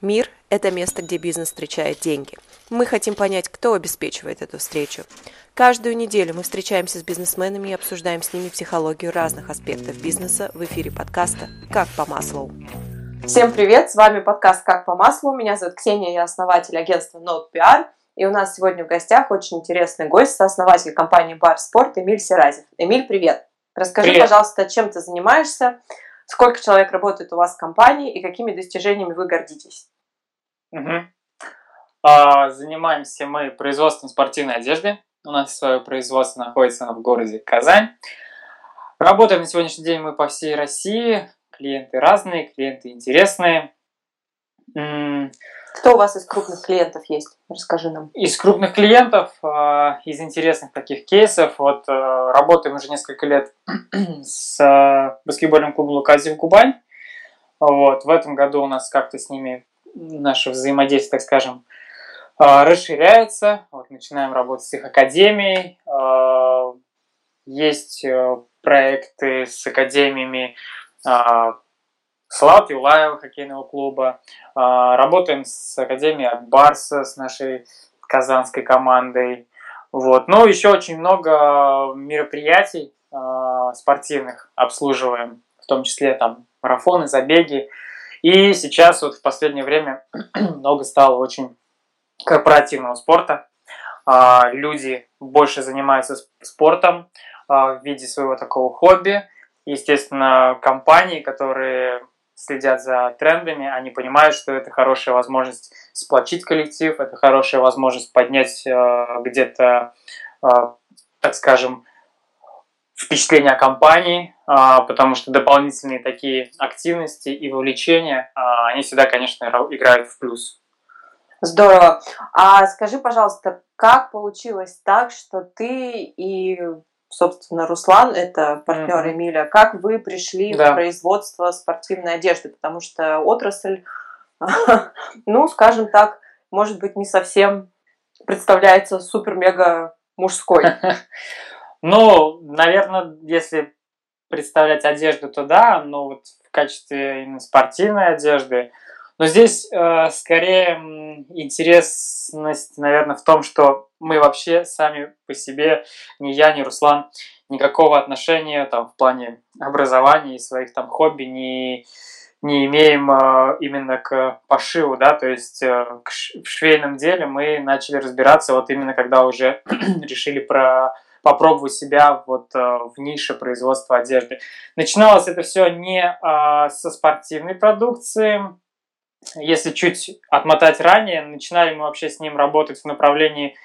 Мир – это место, где бизнес встречает деньги. Мы хотим понять, кто обеспечивает эту встречу. Каждую неделю мы встречаемся с бизнесменами и обсуждаем с ними психологию разных аспектов бизнеса в эфире подкаста «Как по маслу». Всем привет, с вами подкаст «Как по маслу». Меня зовут Ксения, я основатель агентства Note PR. И у нас сегодня в гостях очень интересный гость, сооснователь компании Бар Спорт Эмиль Серазев. Эмиль, привет! Расскажи, привет. пожалуйста, чем ты занимаешься, Сколько человек работает у вас в компании и какими достижениями вы гордитесь? Угу. А, занимаемся мы производством спортивной одежды. У нас свое производство находится в городе Казань. Работаем на сегодняшний день мы по всей России. Клиенты разные, клиенты интересные. Кто у вас из крупных клиентов есть? Расскажи нам. Из крупных клиентов, а, из интересных таких кейсов, вот а, работаем уже несколько лет с а, баскетбольным клубом Луказив Кубань. Вот, в этом году у нас как-то с ними наше взаимодействие, так скажем, расширяется. Вот, начинаем работать с их академией. Есть проекты с академиями Славы Юлаева хоккейного клуба. А, работаем с Академией Барса, с нашей казанской командой. Вот. Но еще очень много мероприятий а, спортивных обслуживаем, в том числе там марафоны, забеги. И сейчас вот в последнее время много стало очень корпоративного спорта. А, люди больше занимаются спортом в виде своего такого хобби. Естественно, компании, которые следят за трендами, они понимают, что это хорошая возможность сплочить коллектив, это хорошая возможность поднять э, где-то, э, так скажем, впечатление о компании, э, потому что дополнительные такие активности и вовлечения, э, они всегда, конечно, играют в плюс. Здорово. А скажи, пожалуйста, как получилось так, что ты и собственно, Руслан, это партнер mm-hmm. Эмиля, как вы пришли да. в производство спортивной одежды, потому что отрасль, ну, скажем так, может быть, не совсем представляется супер-мега мужской. Ну, наверное, если представлять одежду, то да, но вот в качестве именно спортивной одежды. Но здесь э, скорее интересность, наверное, в том, что мы вообще сами по себе, ни я, ни Руслан, никакого отношения там в плане образования и своих там хобби не, не имеем э, именно к пошиву, да, то есть э, к ш, в швейном деле мы начали разбираться вот именно когда уже решили про попробовать себя вот э, в нише производства одежды. Начиналось это все не э, со спортивной продукции, если чуть отмотать ранее, начинали мы вообще с ним работать в направлении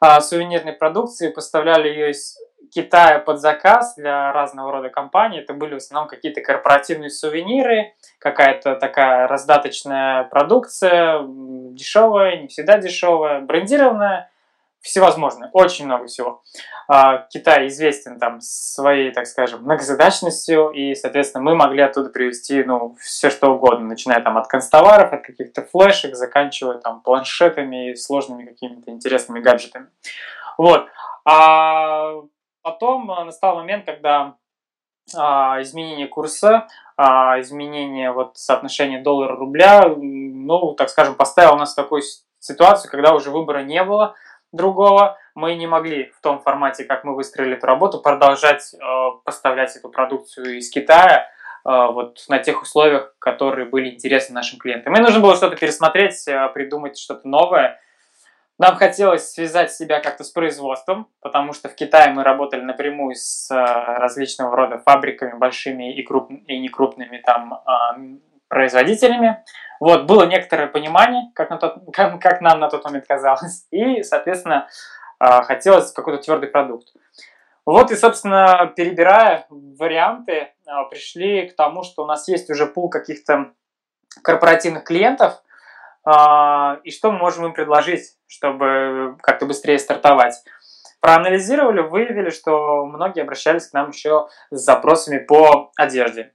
а, сувенирной продукции, поставляли ее из Китая под заказ для разного рода компаний. Это были в основном какие-то корпоративные сувениры, какая-то такая раздаточная продукция, дешевая, не всегда дешевая, брендированная всевозможное, очень много всего. А, Китай известен там своей, так скажем, многозадачностью, и, соответственно, мы могли оттуда привезти, ну, все что угодно, начиная там от констоваров, от каких-то флешек, заканчивая там планшетами и сложными какими-то интересными гаджетами. Вот. А потом настал момент, когда а, изменение курса, а, изменение вот соотношения доллара-рубля, ну, так скажем, поставило нас в такую ситуацию, когда уже выбора не было, другого, мы не могли в том формате, как мы выстроили эту работу, продолжать э, поставлять эту продукцию из Китая э, вот на тех условиях, которые были интересны нашим клиентам. И нужно было что-то пересмотреть, э, придумать что-то новое. Нам хотелось связать себя как-то с производством, потому что в Китае мы работали напрямую с э, различного рода фабриками, большими и, круп... и некрупными там э, производителями. Вот, было некоторое понимание, как, на тот, как, как нам на тот момент казалось, и, соответственно, а, хотелось какой-то твердый продукт. Вот и, собственно, перебирая варианты, а, пришли к тому, что у нас есть уже пул каких-то корпоративных клиентов, а, и что мы можем им предложить, чтобы как-то быстрее стартовать. Проанализировали, выявили, что многие обращались к нам еще с запросами по одежде.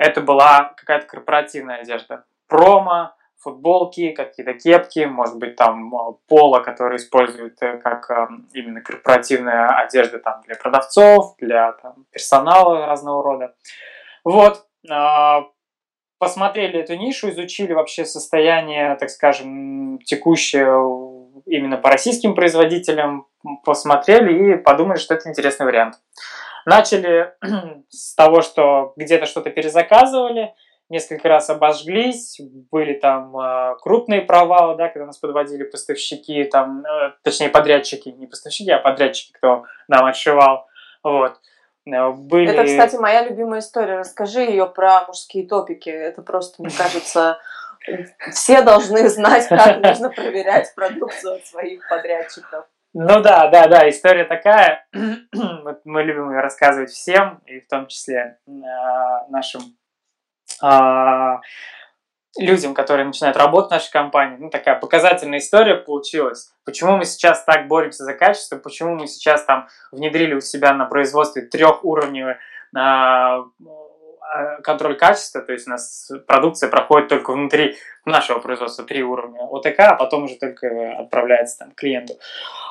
Это была какая-то корпоративная одежда промо, футболки, какие-то кепки, может быть, там э, поло, которые используют э, как э, именно корпоративная одежда там, для продавцов, для там, персонала разного рода. Вот. Посмотрели эту нишу, изучили вообще состояние, так скажем, текущее именно по российским производителям, посмотрели и подумали, что это интересный вариант. Начали с того, что где-то что-то перезаказывали, несколько раз обожглись, были там э, крупные провалы, да, когда нас подводили поставщики, там, э, точнее подрядчики, не поставщики, а подрядчики, кто нам отшивал, вот. Э, были... Это, кстати, моя любимая история. Расскажи ее про мужские топики. Это просто, мне кажется, все должны знать, как нужно проверять продукцию от своих подрядчиков. Ну да, да, да, история такая. Мы любим ее рассказывать всем, и в том числе нашим а, людям, которые начинают работать в нашей компании. Ну, такая показательная история получилась. Почему мы сейчас так боремся за качество, почему мы сейчас там внедрили у себя на производстве трехуровневый а, контроль качества, то есть у нас продукция проходит только внутри нашего производства три уровня ОТК, а потом уже только отправляется там, клиенту.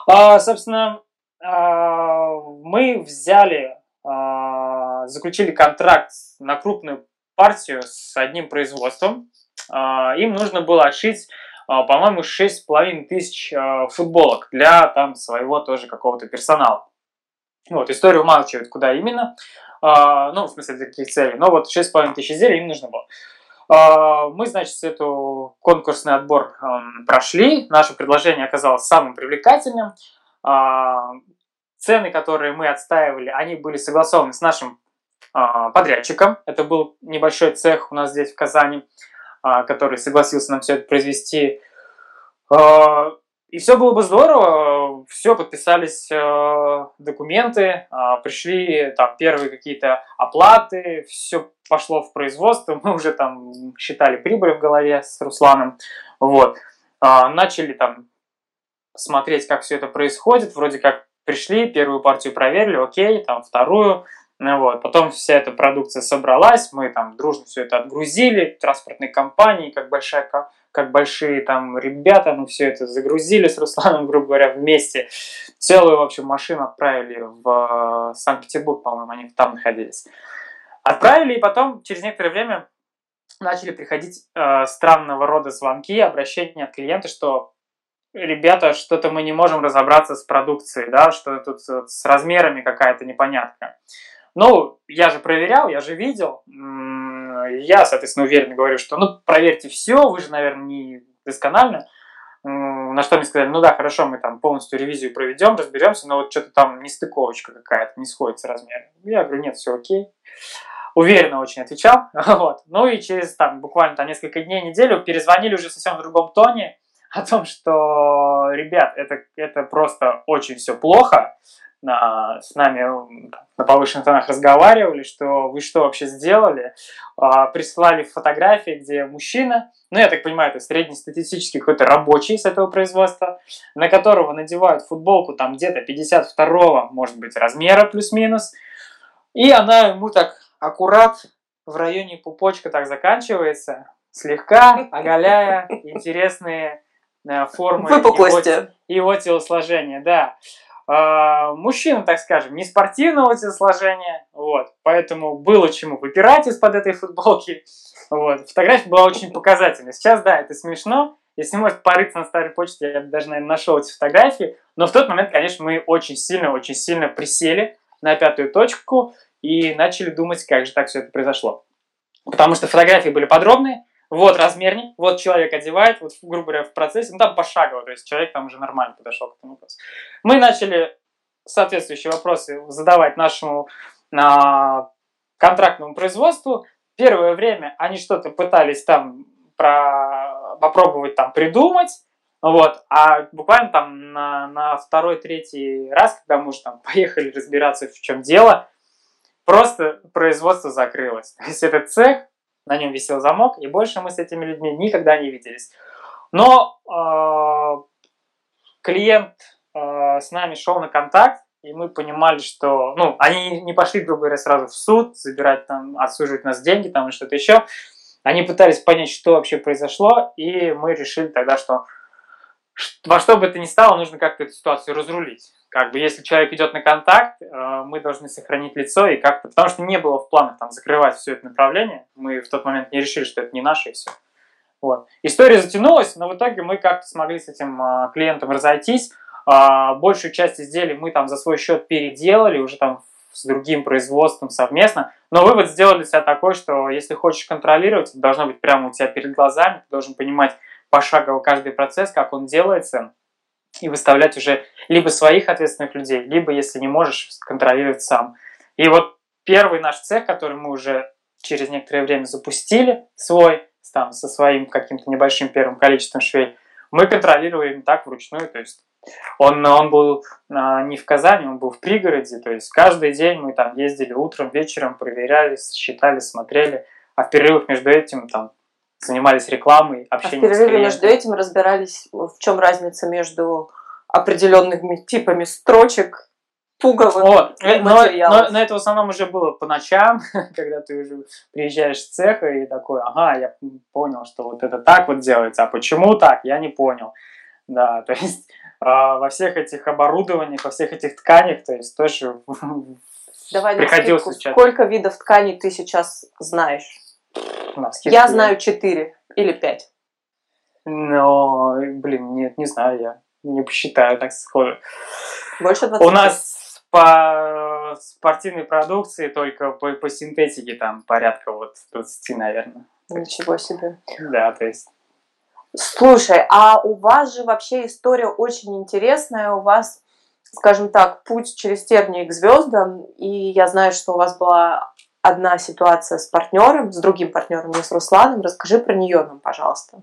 А, собственно, а, мы взяли, а, заключили контракт на крупную партию с одним производством. А, им нужно было отшить, а, по-моему, 6,5 тысяч а, футболок для там своего тоже какого-то персонала. Вот, история умалчивает, куда именно, ну, в смысле, для каких целей, но вот 6,5 тысяч изделий им нужно было. Мы, значит, эту конкурсный отбор прошли, наше предложение оказалось самым привлекательным, цены, которые мы отстаивали, они были согласованы с нашим а, подрядчиком. Это был небольшой цех у нас здесь в Казани, а, который согласился нам все это произвести. А, и все было бы здорово, все, подписались документы, пришли там первые какие-то оплаты, все пошло в производство, мы уже там считали прибыль в голове с Русланом, вот. Начали там смотреть, как все это происходит, вроде как пришли, первую партию проверили, окей, там вторую, ну вот. Потом вся эта продукция собралась, мы там дружно все это отгрузили, транспортные компании, как, большая, как большие там ребята, мы все это загрузили с Русланом, грубо говоря, вместе. Целую, в общем, машину отправили в э, Санкт-Петербург, по-моему, они там находились. Отправили, и потом, через некоторое время, начали приходить э, странного рода звонки, обращения от клиента, что ребята, что-то мы не можем разобраться с продукцией, да, что тут с размерами какая-то непонятка. Ну, я же проверял, я же видел. Я, соответственно, уверенно говорю, что ну проверьте все, вы же, наверное, не досконально. На что мне сказали, ну да, хорошо, мы там полностью ревизию проведем, разберемся, но вот что-то там нестыковочка какая-то, не сходится размер. Я говорю, нет, все окей. Уверенно очень отвечал. Вот. Ну и через там буквально там несколько дней, неделю перезвонили уже совсем в другом тоне о том, что, ребят, это, это просто очень все плохо на, с нами на повышенных тонах разговаривали, что вы что вообще сделали, а, прислали фотографии, где мужчина, ну, я так понимаю, это среднестатистический какой-то рабочий с этого производства, на которого надевают футболку там где-то 52 может быть, размера плюс-минус, и она ему так аккурат в районе пупочка так заканчивается, слегка оголяя интересные э, формы его, его телосложения, да. А, мужчина, так скажем, не спортивного телосложения, вот, поэтому было чему выпирать из-под этой футболки, вот, фотография была очень показательной. Сейчас, да, это смешно, если может порыться на старой почте, я бы даже, наверное, нашел эти фотографии, но в тот момент, конечно, мы очень сильно, очень сильно присели на пятую точку и начали думать, как же так все это произошло. Потому что фотографии были подробные, вот размерник, вот человек одевает, вот, грубо говоря, в процессе, ну там пошагово, то есть человек там уже нормально подошел к этому вопросу. Мы начали соответствующие вопросы задавать нашему а, контрактному производству. Первое время они что-то пытались там про, попробовать там придумать, вот, а буквально там на, на второй, третий раз, когда мы уже там поехали разбираться, в чем дело, просто производство закрылось. То есть этот цех на нем висел замок, и больше мы с этими людьми никогда не виделись. Но э, клиент э, с нами шел на контакт, и мы понимали, что, ну, они не пошли, грубо говоря, сразу в суд, забирать там, отсуживать нас деньги там и что-то еще. Они пытались понять, что вообще произошло, и мы решили тогда, что во что бы это ни стало, нужно как-то эту ситуацию разрулить. как бы, если человек идет на контакт, э, мы должны сохранить лицо и как-то, потому что не было в планах там закрывать все это направление, мы в тот момент не решили, что это не наше и все. Вот. История затянулась, но в итоге мы как-то смогли с этим э, клиентом разойтись. Э, большую часть изделий мы там за свой счет переделали, уже там с другим производством совместно. Но вывод сделали себя такой, что если хочешь контролировать, это должно быть прямо у тебя перед глазами, ты должен понимать пошагово каждый процесс, как он делается, и выставлять уже либо своих ответственных людей, либо, если не можешь, контролировать сам. И вот первый наш цех, который мы уже через некоторое время запустили, свой, там, со своим каким-то небольшим первым количеством швей, мы контролируем так вручную, то есть он, он был а, не в Казани, он был в пригороде, то есть каждый день мы там ездили утром, вечером, проверяли, считали, смотрели, а в перерывах между этим там занимались рекламой, общением а в перерыве между этим разбирались, в чем разница между определенными типами строчек, пуговых вот. материалов. Но, но, но это в основном уже было по ночам, когда ты уже приезжаешь с цеха и такой, ага, я понял, что вот это так вот делается, а почему так, я не понял. Да, то есть а, во всех этих оборудованиях, во всех этих тканях, то есть тоже Давай приходилось изучать. Сколько видов тканей ты сейчас знаешь? Я знаю четыре или пять. Но, блин, нет, не знаю я. Не посчитаю так сходу. Больше 20. У нас по спортивной продукции только по, по синтетике там порядка вот 20, наверное. Ничего себе. Да, то есть Слушай, а у вас же вообще история очень интересная. У вас, скажем так, путь через тернии к звездам. И я знаю, что у вас была одна ситуация с партнером, с другим партнером, не с Русланом. Расскажи про нее нам, пожалуйста.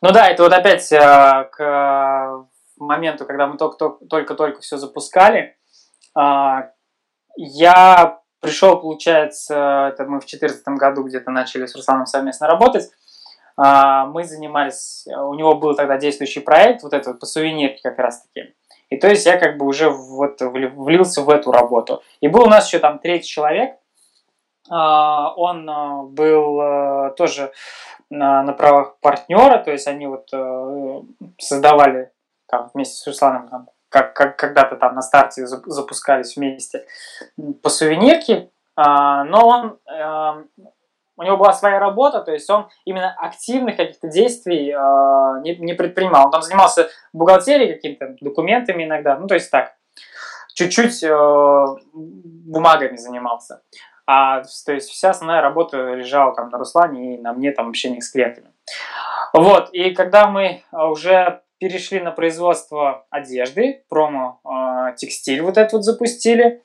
Ну да, это вот опять э, к моменту, когда мы только-только все запускали. Э, я пришел, получается, это мы в 2014 году где-то начали с Русланом совместно работать. А, мы занимались, у него был тогда действующий проект, вот этот по сувенирке как раз таки. И то есть я как бы уже вот влился в эту работу. И был у нас еще там третий человек, а, он а, был тоже на, на правах партнера, то есть они вот создавали там, вместе с Русланом, там, как, как когда-то там на старте запускались вместе по сувенирке, но он у него была своя работа, то есть он именно активных каких-то действий э, не, не предпринимал. Он там занимался бухгалтерией, какими-то документами иногда, ну то есть так, чуть-чуть э, бумагами занимался. А, то есть вся основная работа лежала там на Руслане и на мне там общение с клиентами. Вот, и когда мы уже перешли на производство одежды, промо э, текстиль вот этот вот запустили,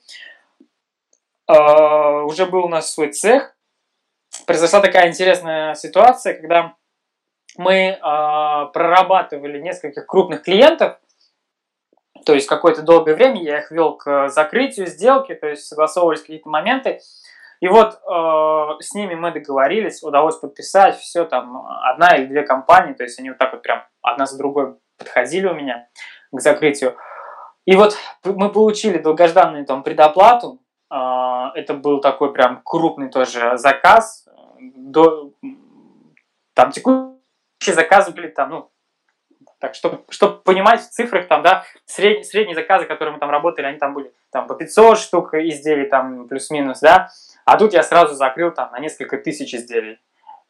э, уже был у нас свой цех, произошла такая интересная ситуация, когда мы э, прорабатывали нескольких крупных клиентов, то есть какое-то долгое время я их вел к закрытию сделки, то есть согласовывались какие-то моменты. И вот э, с ними мы договорились, удалось подписать все там одна или две компании, то есть они вот так вот прям одна за другой подходили у меня к закрытию. И вот мы получили долгожданную там предоплату, а, это был такой прям крупный тоже заказ. До, там текущие заказы были там, ну, так, чтобы, чтобы понимать в цифрах, там, да, средние, средние заказы, которые мы там работали, они там были там по 500 штук изделий, там, плюс-минус, да, а тут я сразу закрыл там на несколько тысяч изделий.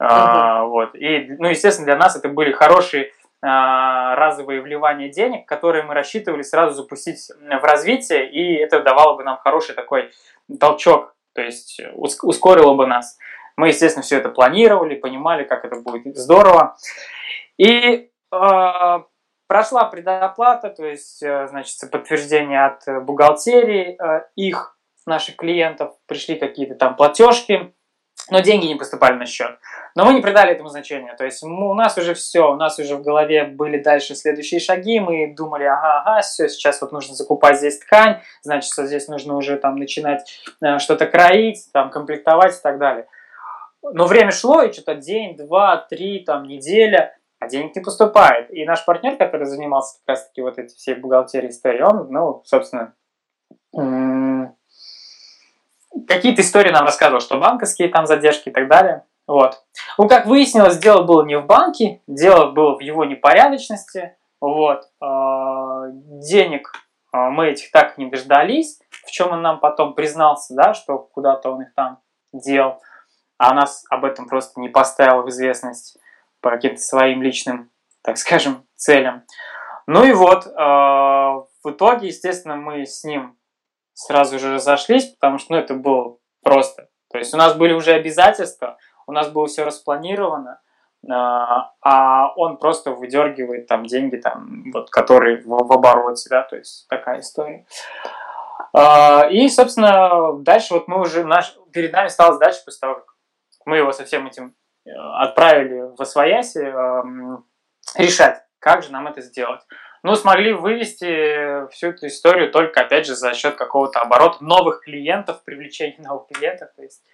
Uh-huh. А, вот. И, ну, естественно, для нас это были хорошие а, разовые вливания денег, которые мы рассчитывали сразу запустить в развитие, и это давало бы нам хороший такой толчок, то есть ускорило бы нас. Мы, естественно, все это планировали, понимали, как это будет здорово. И э, прошла предоплата, то есть, э, значит, подтверждение от бухгалтерии э, их, наших клиентов, пришли какие-то там платежки, но деньги не поступали на счет. Но мы не придали этому значения. То есть у нас уже все, у нас уже в голове были дальше следующие шаги. Мы думали, ага, ага, все, сейчас вот нужно закупать здесь ткань, значит, здесь нужно уже там начинать э, что-то кроить, там комплектовать и так далее. Но время шло, и что-то день, два, три, там, неделя, а денег не поступает. И наш партнер, который занимался как раз-таки вот эти все бухгалтерии истории, он, ну, собственно, какие-то истории нам рассказывал, что банковские там задержки и так далее. Вот. Ну, как выяснилось, дело было не в банке, дело было в его непорядочности. Вот. А, денег мы этих так не дождались, в чем он нам потом признался, да, что куда-то он их там дел, а нас об этом просто не поставил в известность по каким-то своим личным, так скажем, целям. Ну и вот, э, в итоге, естественно, мы с ним сразу же разошлись, потому что, ну, это было просто. То есть у нас были уже обязательства, у нас было все распланировано, э, а он просто выдергивает там деньги, там, вот, которые в, в обороте, да, то есть такая история. Э, и, собственно, дальше вот мы уже, наш, перед нами стала задача после того, как мы его со всем этим э, отправили в Освояси, эм, решать, как же нам это сделать. Ну, смогли вывести всю эту историю только, опять же, за счет какого-то оборота новых клиентов, привлечения новых клиентов, то есть,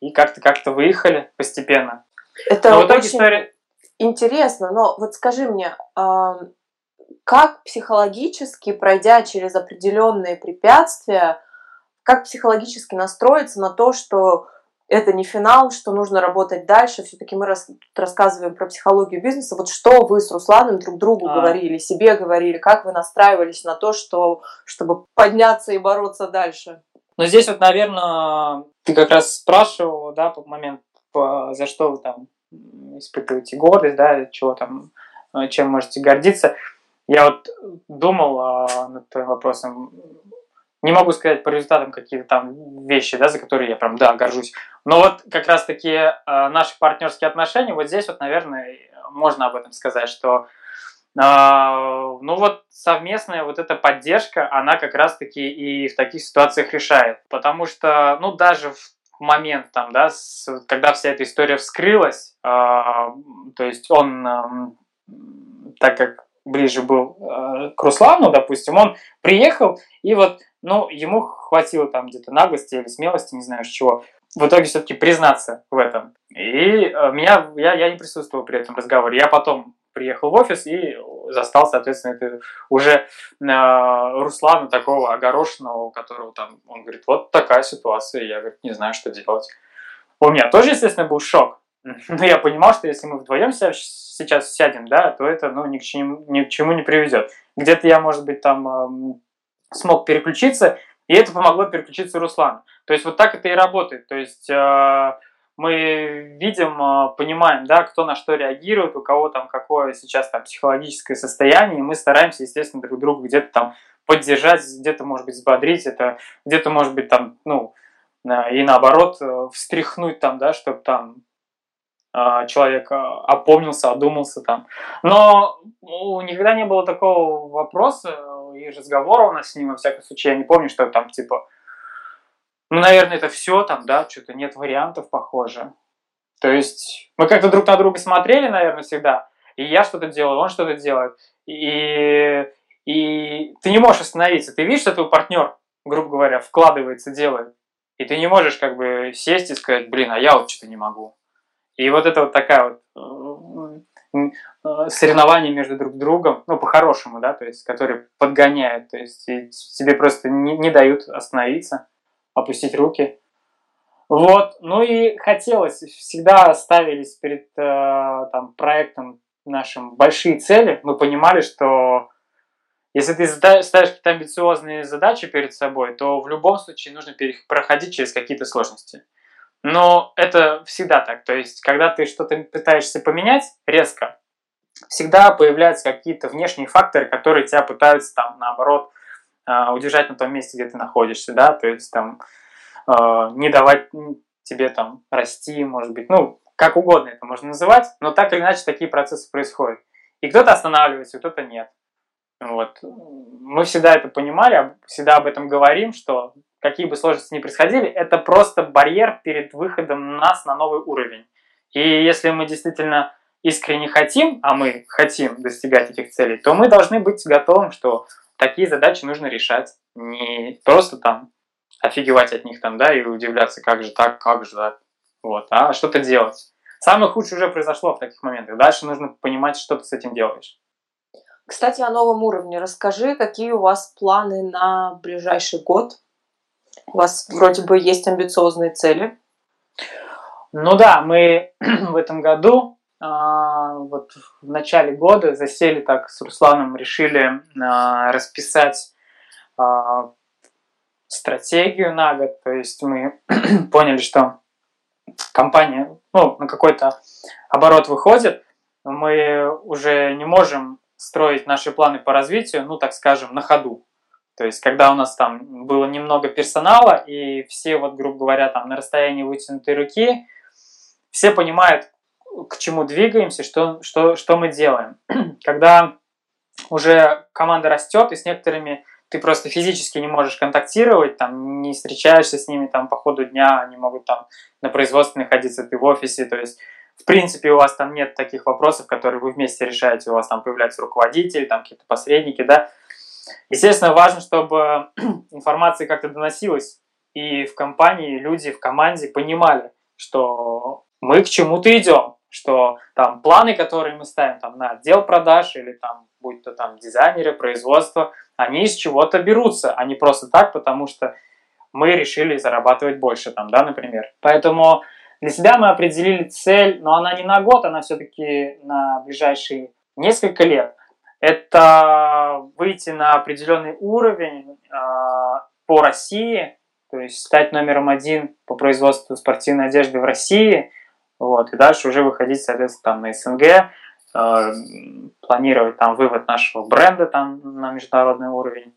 и как-то как-то выехали постепенно. Это но в итоге очень история... интересно, но вот скажи мне, как психологически, пройдя через определенные препятствия, как психологически настроиться на то, что это не финал, что нужно работать дальше. Все-таки мы рас, рассказываем про психологию бизнеса. Вот что вы с Русланом друг другу а. говорили, себе говорили, как вы настраивались на то, что, чтобы подняться и бороться дальше? Ну, здесь вот, наверное, ты как раз спрашивал, да, по момент, по, за что вы там испытываете гордость, да, чего там, чем можете гордиться. Я вот думал а, над твоим вопросом, не могу сказать по результатам какие-то там вещи, да, за которые я прям, да, горжусь. Но вот как раз-таки э, наши партнерские отношения, вот здесь вот, наверное, можно об этом сказать, что э, ну вот совместная вот эта поддержка, она как раз-таки и в таких ситуациях решает. Потому что, ну, даже в момент там, да, с, когда вся эта история вскрылась, э, то есть он, э, так как ближе был э, к Руслану, допустим, он приехал и вот ну, ему хватило там где-то наглости или смелости, не знаю, с чего, в итоге все-таки признаться в этом. И э, меня, я, я не присутствовал при этом разговоре. Я потом приехал в офис и застал, соответственно, это уже э, Руслана такого огорошенного, которого там, он говорит, вот такая ситуация, я, говорит, не знаю, что делать. У меня тоже, естественно, был шок. Но я понимал, что если мы вдвоем сейчас сядем, да, то это ну, ни, к чему, ни к чему не приведет. Где-то я, может быть, там смог переключиться, и это помогло переключиться Руслану. То есть вот так это и работает. То есть э, мы видим, э, понимаем, да, кто на что реагирует, у кого там какое сейчас там психологическое состояние, и мы стараемся, естественно, друг друга где-то там поддержать, где-то, может быть, взбодрить, это где-то, может быть, там, ну, и наоборот, э, встряхнуть там, да, чтобы там человек опомнился, одумался там. Но никогда не было такого вопроса, и разговора у нас с ним, во всяком случае, я не помню, что там, типа, ну, наверное, это все там, да, что-то нет вариантов, похоже. То есть мы как-то друг на друга смотрели, наверное, всегда, и я что-то делаю, он что-то делает, и, и ты не можешь остановиться, ты видишь, что твой партнер, грубо говоря, вкладывается, делает, и ты не можешь как бы сесть и сказать, блин, а я вот что-то не могу. И вот это вот такая вот Э, соревнования между друг другом, ну, по-хорошему, да, то есть, которые подгоняют, то есть, тебе просто не, не дают остановиться, опустить руки. Вот, ну и хотелось, всегда ставились перед э, там, проектом нашим большие цели, мы понимали, что если ты ставишь какие-то амбициозные задачи перед собой, то в любом случае нужно проходить через какие-то сложности. Но это всегда так. То есть, когда ты что-то пытаешься поменять резко, всегда появляются какие-то внешние факторы, которые тебя пытаются там, наоборот, а, удержать на том месте, где ты находишься, да, то есть там а, не давать тебе там расти, может быть, ну, как угодно это можно называть, но так или иначе такие процессы происходят. И кто-то останавливается, кто-то нет. Вот. Мы всегда это понимали, всегда об этом говорим, что какие бы сложности ни происходили, это просто барьер перед выходом нас на новый уровень. И если мы действительно искренне хотим, а мы хотим достигать этих целей, то мы должны быть готовым, что такие задачи нужно решать. Не просто там офигевать от них там, да, и удивляться, как же так, как же так, вот, а что-то делать. Самое худшее уже произошло в таких моментах. Дальше нужно понимать, что ты с этим делаешь. Кстати, о новом уровне. Расскажи, какие у вас планы на ближайший год? У вас вроде бы есть амбициозные цели. Ну да, мы в этом году, а, вот в начале года засели так с Русланом, решили а, расписать а, стратегию на год, то есть мы поняли, что компания ну, на какой-то оборот выходит, мы уже не можем строить наши планы по развитию, ну, так скажем, на ходу. То есть, когда у нас там было немного персонала, и все, вот, грубо говоря, там на расстоянии вытянутой руки, все понимают, к чему двигаемся, что, что, что мы делаем. Когда уже команда растет, и с некоторыми ты просто физически не можешь контактировать, там, не встречаешься с ними там по ходу дня, они могут там на производстве находиться, ты в офисе, то есть в принципе, у вас там нет таких вопросов, которые вы вместе решаете, у вас там появляются руководители, там какие-то посредники, да. Естественно, важно, чтобы информация как-то доносилась, и в компании люди в команде понимали, что мы к чему-то идем, что там планы, которые мы ставим там на отдел продаж или там будь то там дизайнеры, производство, они из чего-то берутся, а не просто так, потому что мы решили зарабатывать больше там, да, например. Поэтому для себя мы определили цель, но она не на год, она все-таки на ближайшие несколько лет. Это выйти на определенный уровень э, по России, то есть стать номером один по производству спортивной одежды в России, вот, и дальше уже выходить, соответственно, там на СНГ, э, планировать там вывод нашего бренда там на международный уровень.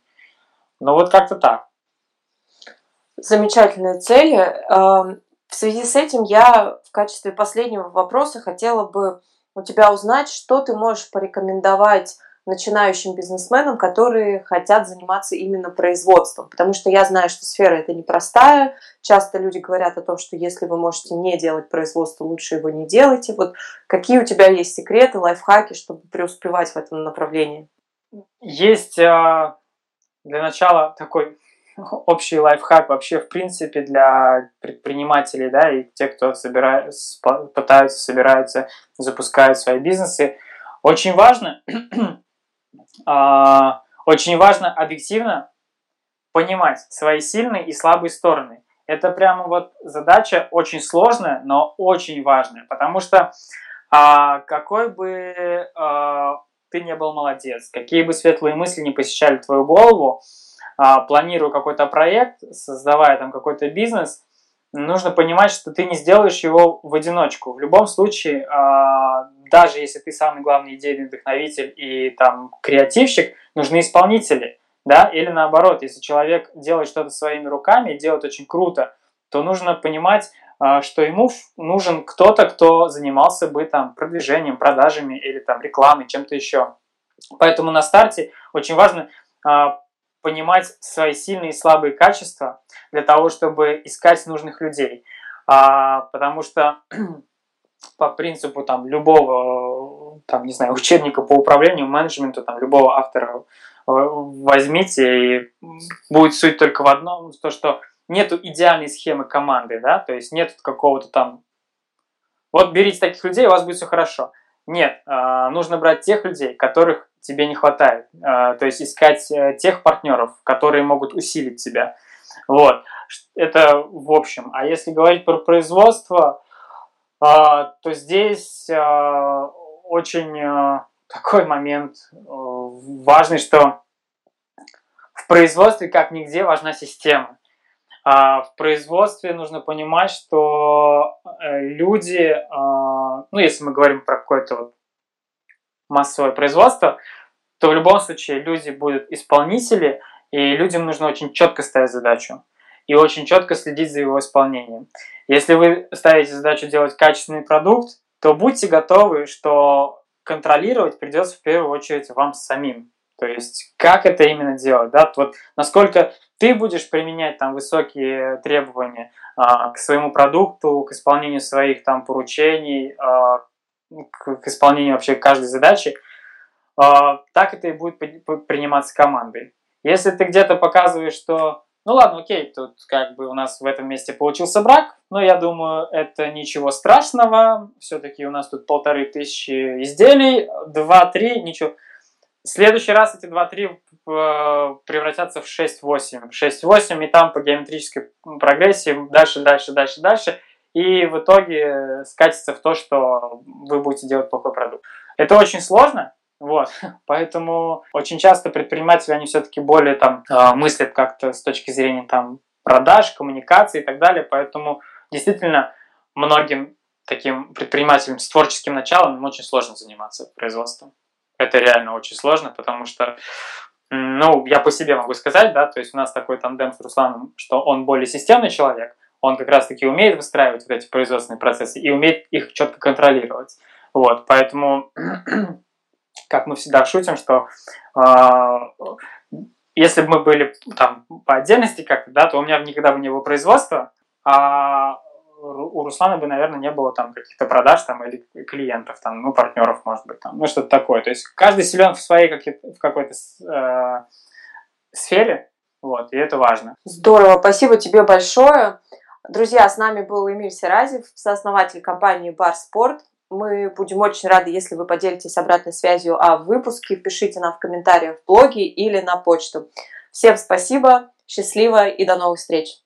Ну вот как-то так. Замечательные цели. Эм, в связи с этим я в качестве последнего вопроса хотела бы у тебя узнать, что ты можешь порекомендовать начинающим бизнесменам, которые хотят заниматься именно производством. Потому что я знаю, что сфера это непростая. Часто люди говорят о том, что если вы можете не делать производство, лучше его не делайте. Вот какие у тебя есть секреты, лайфхаки, чтобы преуспевать в этом направлении? Есть а, для начала такой общий лайфхак вообще в принципе для предпринимателей, да, и тех, кто собирает, пытаются, собираются, запускают свои бизнесы. Очень важно, очень важно объективно понимать свои сильные и слабые стороны. Это прямо вот задача очень сложная, но очень важная, потому что а, какой бы а, ты не был молодец, какие бы светлые мысли не посещали твою голову, а, планируя какой-то проект, создавая там какой-то бизнес, нужно понимать, что ты не сделаешь его в одиночку. В любом случае, а, даже если ты самый главный идейный вдохновитель и там креативщик, нужны исполнители, да, или наоборот, если человек делает что-то своими руками, делает очень круто, то нужно понимать, а, что ему нужен кто-то, кто занимался бы там продвижением, продажами или там рекламой, чем-то еще. Поэтому на старте очень важно понимать свои сильные и слабые качества для того, чтобы искать нужных людей. А, потому что по принципу там любого там не знаю учебника по управлению менеджменту там любого автора э, возьмите и будет суть только в одном то что нету идеальной схемы команды да то есть нет какого-то там вот берите таких людей у вас будет все хорошо нет а, нужно брать тех людей которых тебе не хватает. А, то есть искать э, тех партнеров, которые могут усилить тебя. Вот. Это в общем. А если говорить про производство, то здесь а, очень э, такой момент э, важный, что в производстве как нигде важна система. в производстве нужно понимать, что люди, ну если мы говорим про какое-то вот массовое производство, то в любом случае люди будут исполнители, и людям нужно очень четко ставить задачу и очень четко следить за его исполнением. Если вы ставите задачу делать качественный продукт, то будьте готовы, что контролировать придется в первую очередь вам самим. То есть, как это именно делать, да, вот насколько ты будешь применять там высокие требования а, к своему продукту, к исполнению своих там поручений, а, к, к исполнению вообще каждой задачи, а, так это и будет приниматься командой. Если ты где-то показываешь, что ну ладно, окей, тут как бы у нас в этом месте получился брак, но я думаю, это ничего страшного. Все-таки у нас тут полторы тысячи изделий, два-три, ничего. В следующий раз эти два-три э, превратятся в 6-8. 6-8, и там по геометрической прогрессии дальше, дальше, дальше, дальше. И в итоге скатится в то, что вы будете делать плохой продукт. Это очень сложно, Вот, поэтому очень часто предприниматели, они все-таки более там а, мыслят как-то с точки зрения там продаж, коммуникации и так далее, поэтому действительно многим таким предпринимателям с творческим началом им очень сложно заниматься производством. Это реально очень сложно, потому что, ну, я по себе могу сказать, да, то есть у нас такой тандем с Русланом, что он более системный человек, он как раз-таки умеет выстраивать вот эти производственные процессы и умеет их четко контролировать. Вот, поэтому, как мы всегда шутим, что э, если бы мы были там по отдельности как-то, да, то у меня никогда бы не было производства, а у Руслана бы, наверное, не было там каких-то продаж там или клиентов, там, ну, партнеров, может быть, там, ну, что-то такое. То есть каждый силен в своей в какой-то э, сфере, вот, и это важно. Здорово, спасибо тебе большое. Друзья, с нами был Эмиль Серазев, сооснователь компании Бар Спорт. Мы будем очень рады, если вы поделитесь обратной связью о выпуске. Пишите нам в комментариях в блоге или на почту. Всем спасибо, счастливо и до новых встреч!